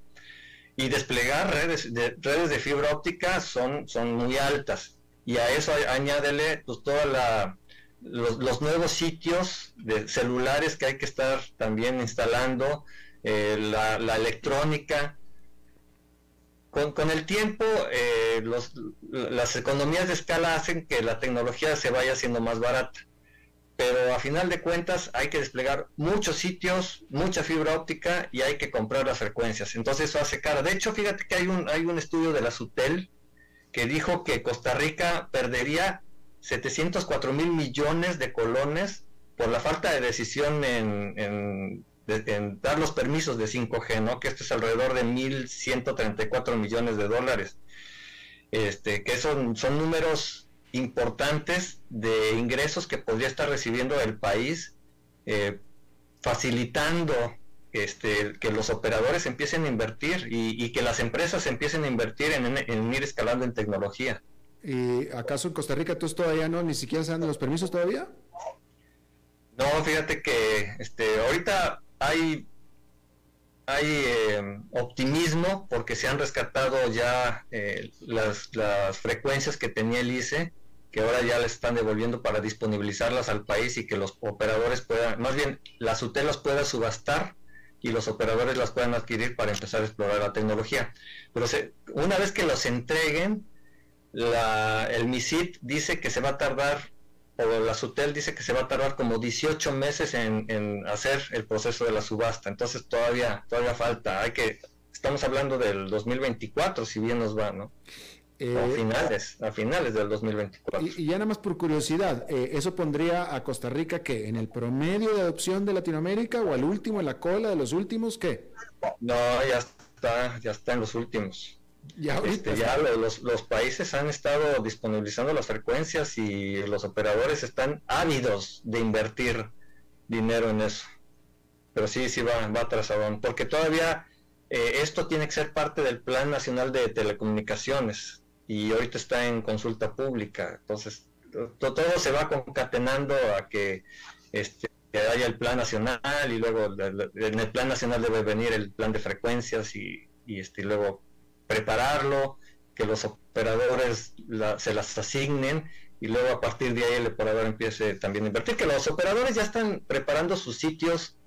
y desplegar redes de, redes de fibra óptica son, son muy altas. Y a eso añádele pues toda la los, nuevos sitios de celulares que hay que estar también instalando, eh, la, electrónica. Con, el tiempo, eh, las economías de escala hacen que la tecnología se vaya haciendo más barata pero a final de cuentas hay que desplegar muchos sitios, mucha fibra óptica y hay que comprar las frecuencias. Entonces eso hace cara. De hecho, fíjate que hay un, hay un estudio de la SUTEL que dijo que Costa Rica perdería 704 mil millones de colones por la falta de decisión en, dar los permisos de 5G, ¿no? Que esto es alrededor de 1.134 millones de dólares. Este, que son, son números importantes de ingresos que podría estar recibiendo el país, eh, facilitando este, que los operadores empiecen a invertir y, que las empresas empiecen a invertir en, ir escalando en tecnología. ¿Y acaso en Costa Rica entonces todavía no, ni siquiera se dan los permisos todavía? No, fíjate que este, ahorita hay, hay eh, optimismo porque se han rescatado ya eh, las, las, frecuencias que tenía el ICE que ahora ya les están devolviendo para disponibilizarlas al país y que los operadores puedan, más bien las UTELAS puedan subastar y los operadores las puedan adquirir para empezar a explorar la tecnología. Pero una vez que los entreguen, la, el MISIT dice que se va a tardar, o la SUTEL dice que se va a tardar como 18 meses en, en hacer el proceso de la subasta. Entonces todavía, todavía falta. Hay que, estamos hablando del 2024, si bien nos va, ¿no? A eh, finales, a finales del 2024. Y, ya nada más por curiosidad, eh, ¿eso pondría a Costa Rica que en el promedio de adopción de Latinoamérica o al último, en la cola de los últimos, qué? No, ya está, ya está en los últimos. Ya, este, ya los, los, países han estado disponibilizando las frecuencias y los operadores están ávidos de invertir dinero en eso. Pero sí, sí va, va atrasadón, porque todavía eh, esto tiene que ser parte del Plan Nacional de Telecomunicaciones y ahorita está en consulta pública. Entonces, todo se va concatenando a que este, haya el plan nacional y luego en el plan nacional debe venir el plan de frecuencias y, este, luego prepararlo, que los operadores se las asignen y luego a partir de ahí el operador empiece también a invertir, que los operadores ya están preparando sus sitios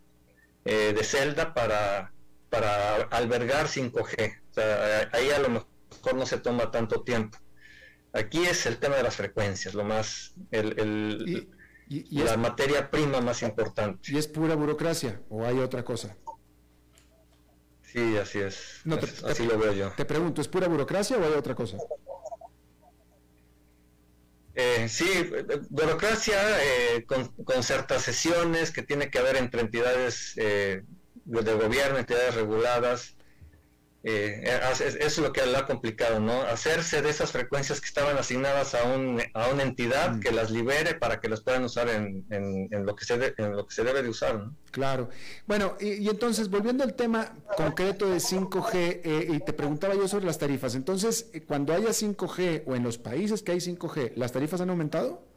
eh, de celda para, para albergar 5G. O sea, ahí a lo mejor no se toma tanto tiempo. Aquí es el tema de las frecuencias, lo más, el, la materia prima más importante. ¿Y es pura burocracia o hay otra cosa? Sí, así es. así lo veo yo. Te pregunto, ¿es pura burocracia o hay otra cosa? Eh, sí, burocracia eh, con, con, ciertas sesiones que tiene que haber entre entidades eh, de gobierno, entidades reguladas, eh, eso es lo que lo ha complicado, ¿no? Hacerse de esas frecuencias que estaban asignadas a, un, a una entidad mm. que las libere para que las puedan usar en, en, lo, que se en lo que se debe de usar, ¿no? Claro. Bueno, y, entonces, volviendo al tema concreto de 5G, eh, y te preguntaba yo sobre las tarifas. Entonces, eh, cuando haya 5G o en los países que hay 5G, ¿las tarifas han aumentado?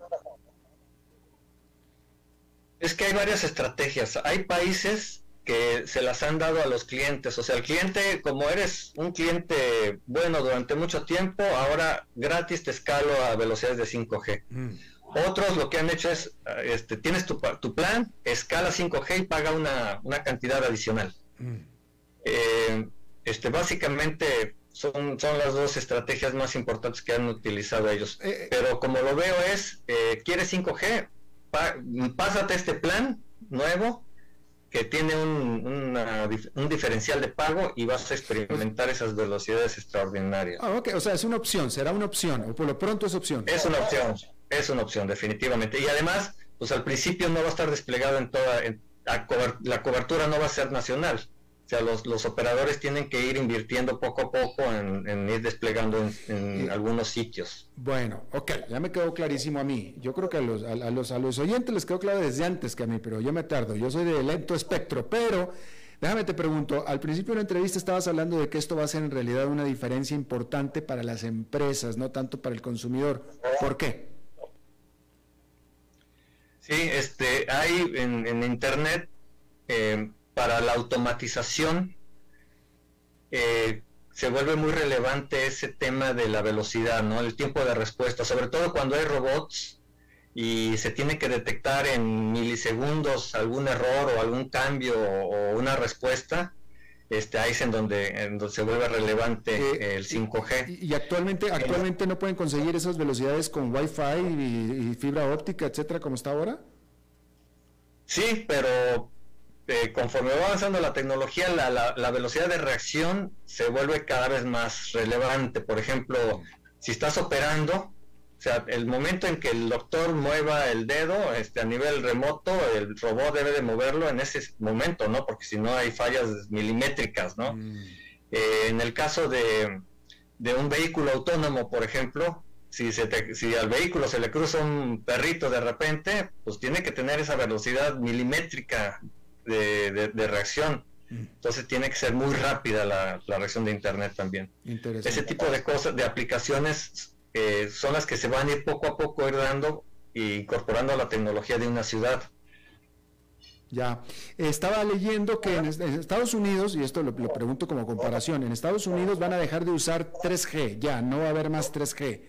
Es que hay varias estrategias. Hay países que se las han dado a los clientes. O sea, el cliente, como eres un cliente bueno durante mucho tiempo, ahora gratis te escalo a velocidades de 5G. Mm. Otros lo que han hecho es, este, tienes tu, tu plan, escala 5G y paga una, cantidad adicional. Mm. Eh, este, básicamente son, son las dos estrategias más importantes que han utilizado ellos. Eh, eh. Pero como lo veo es, ¿quieres 5G? pásate este plan nuevo que tiene un, un, diferencial de pago y vas a experimentar esas velocidades extraordinarias. Ah, ok, o sea, es una opción, será una opción, o por lo pronto es opción. Es una opción, es una opción, definitivamente. Y además, pues al principio no va a estar desplegado en toda, en, la cobertura no va a ser nacional. Sea, los, los operadores tienen que ir invirtiendo poco a poco en, ir desplegando en, algunos sitios. Bueno, ok, ya me quedó clarísimo a mí. Yo creo que a los, a, los, a los oyentes les quedó claro desde antes que a mí, pero yo me tardo. Yo soy de lento espectro, pero déjame te pregunto, al principio de la entrevista estabas hablando de que esto va a ser en realidad una diferencia importante para las empresas, no tanto para el consumidor. ¿Por qué? Sí, este, hay en, en Internet... Eh, para la automatización, eh, se vuelve muy relevante ese tema de la velocidad, ¿no? El tiempo de respuesta, sobre todo cuando hay robots y se tiene que detectar en milisegundos algún error o algún cambio o una respuesta, este, ahí es en donde, se vuelve relevante eh, el 5G. Y, actualmente, actualmente no pueden conseguir esas velocidades con Wi-Fi y, fibra óptica, etcétera, como está ahora. Sí, pero eh, conforme va avanzando la tecnología, la, la, velocidad de reacción se vuelve cada vez más relevante. Por ejemplo, si estás operando, o sea, el momento en que el doctor mueva el dedo este, a nivel remoto, el robot debe de moverlo en ese momento, ¿no? Porque si no hay fallas milimétricas, ¿no? Mm. Eh, en el caso de, un vehículo autónomo, por ejemplo, si, se si al vehículo se le cruza un perrito de repente, pues tiene que tener esa velocidad milimétrica de, reacción. Mm. Entonces tiene que ser muy rápida la, la reacción de Internet también. Ese tipo de cosas, de aplicaciones eh, son las que se van a ir poco a poco ir dando e incorporando a la tecnología de una ciudad. Ya, estaba leyendo que en, Estados Unidos, y esto lo, pregunto como comparación, en Estados Unidos van a dejar de usar 3G, ya, no va a haber más 3G.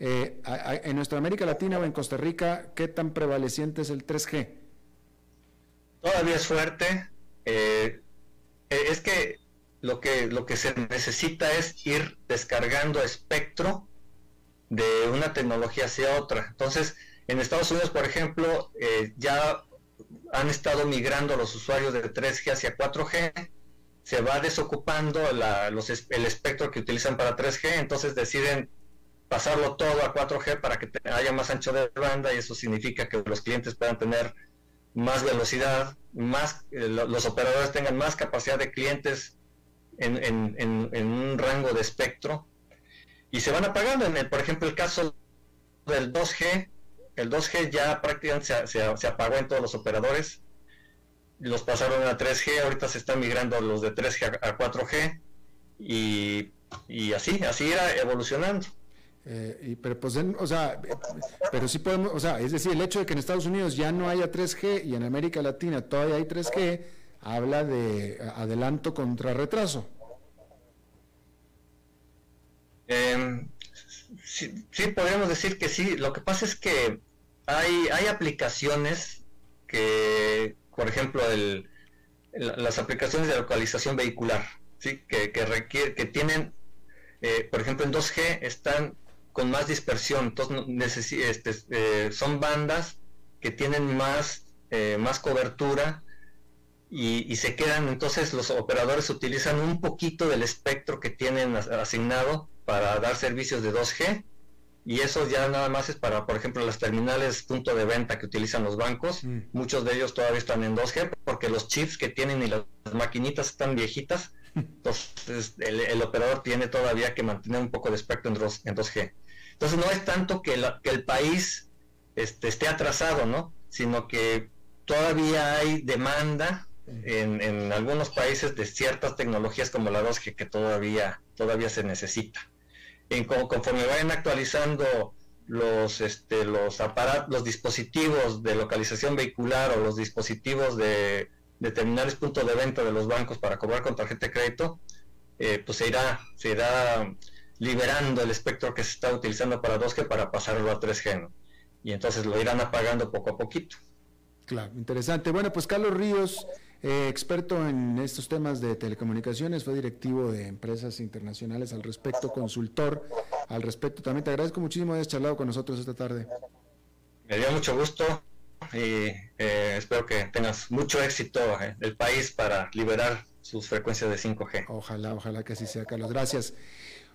Eh, en nuestra América Latina o en Costa Rica, ¿qué tan prevaleciente es el 3G? Todavía es fuerte. Eh, es que lo que lo que se necesita es ir descargando espectro de una tecnología hacia otra. Entonces, en Estados Unidos, por ejemplo, eh, ya han estado migrando los usuarios de 3G hacia 4G, se va desocupando el espectro que utilizan para 3G, entonces deciden pasarlo todo a 4G para que haya más ancho de banda y eso significa que los clientes puedan tener más velocidad, más eh, los operadores tengan más capacidad de clientes en un rango de espectro y se van apagando. En el, por ejemplo, el caso del 2G, el 2G ya prácticamente se, apagó en todos los operadores, los pasaron a 3G, ahorita se están migrando los de 3G a, 4G y, así, así irá evolucionando. Eh, y, pero pues, o sea, pero sí podemos, o sea, es decir, el hecho de que en Estados Unidos ya no haya 3G y en América Latina todavía hay 3G, habla de adelanto contra retraso. Eh, sí, podríamos decir que sí. Lo que pasa es que hay, hay aplicaciones que, por ejemplo, el, las aplicaciones de localización vehicular, ¿sí? que, que, requiere, que tienen, eh, por ejemplo, en 2G están con más dispersión, entonces este, eh, son bandas que tienen más, eh, más cobertura y, y, se quedan, entonces los operadores utilizan un poquito del espectro que tienen asignado para dar servicios de 2G y eso ya nada más es para, por ejemplo, las terminales punto de venta que utilizan los bancos. Mm. Muchos de ellos todavía están en 2G porque los chips que tienen y las, maquinitas están viejitas. Entonces el, operador tiene todavía que mantener un poco de espectro en, 2, en 2G. Entonces no es tanto que, que el país este, esté atrasado, ¿no? Sino que todavía hay demanda en, en, algunos países de ciertas tecnologías como la 2G que todavía, todavía se necesita en, conforme vayan actualizando los este, los los dispositivos de localización vehicular o los dispositivos de, terminales punto de venta de los bancos para cobrar con tarjeta de crédito, eh, pues se irá, se irá liberando el espectro que se está utilizando para 2G para pasarlo a 3G, y entonces lo irán apagando poco a poquito. Claro, interesante. Bueno, pues Carlos Ríos eh, experto en estos temas de telecomunicaciones, fue directivo de empresas internacionales al respecto, consultor al respecto. También te agradezco muchísimo de charlado con nosotros esta tarde. Me dio mucho gusto y eh, espero que tengas mucho éxito en el país para liberar sus frecuencias de 5G. Ojalá, ojalá que así sea, Carlos. Gracias.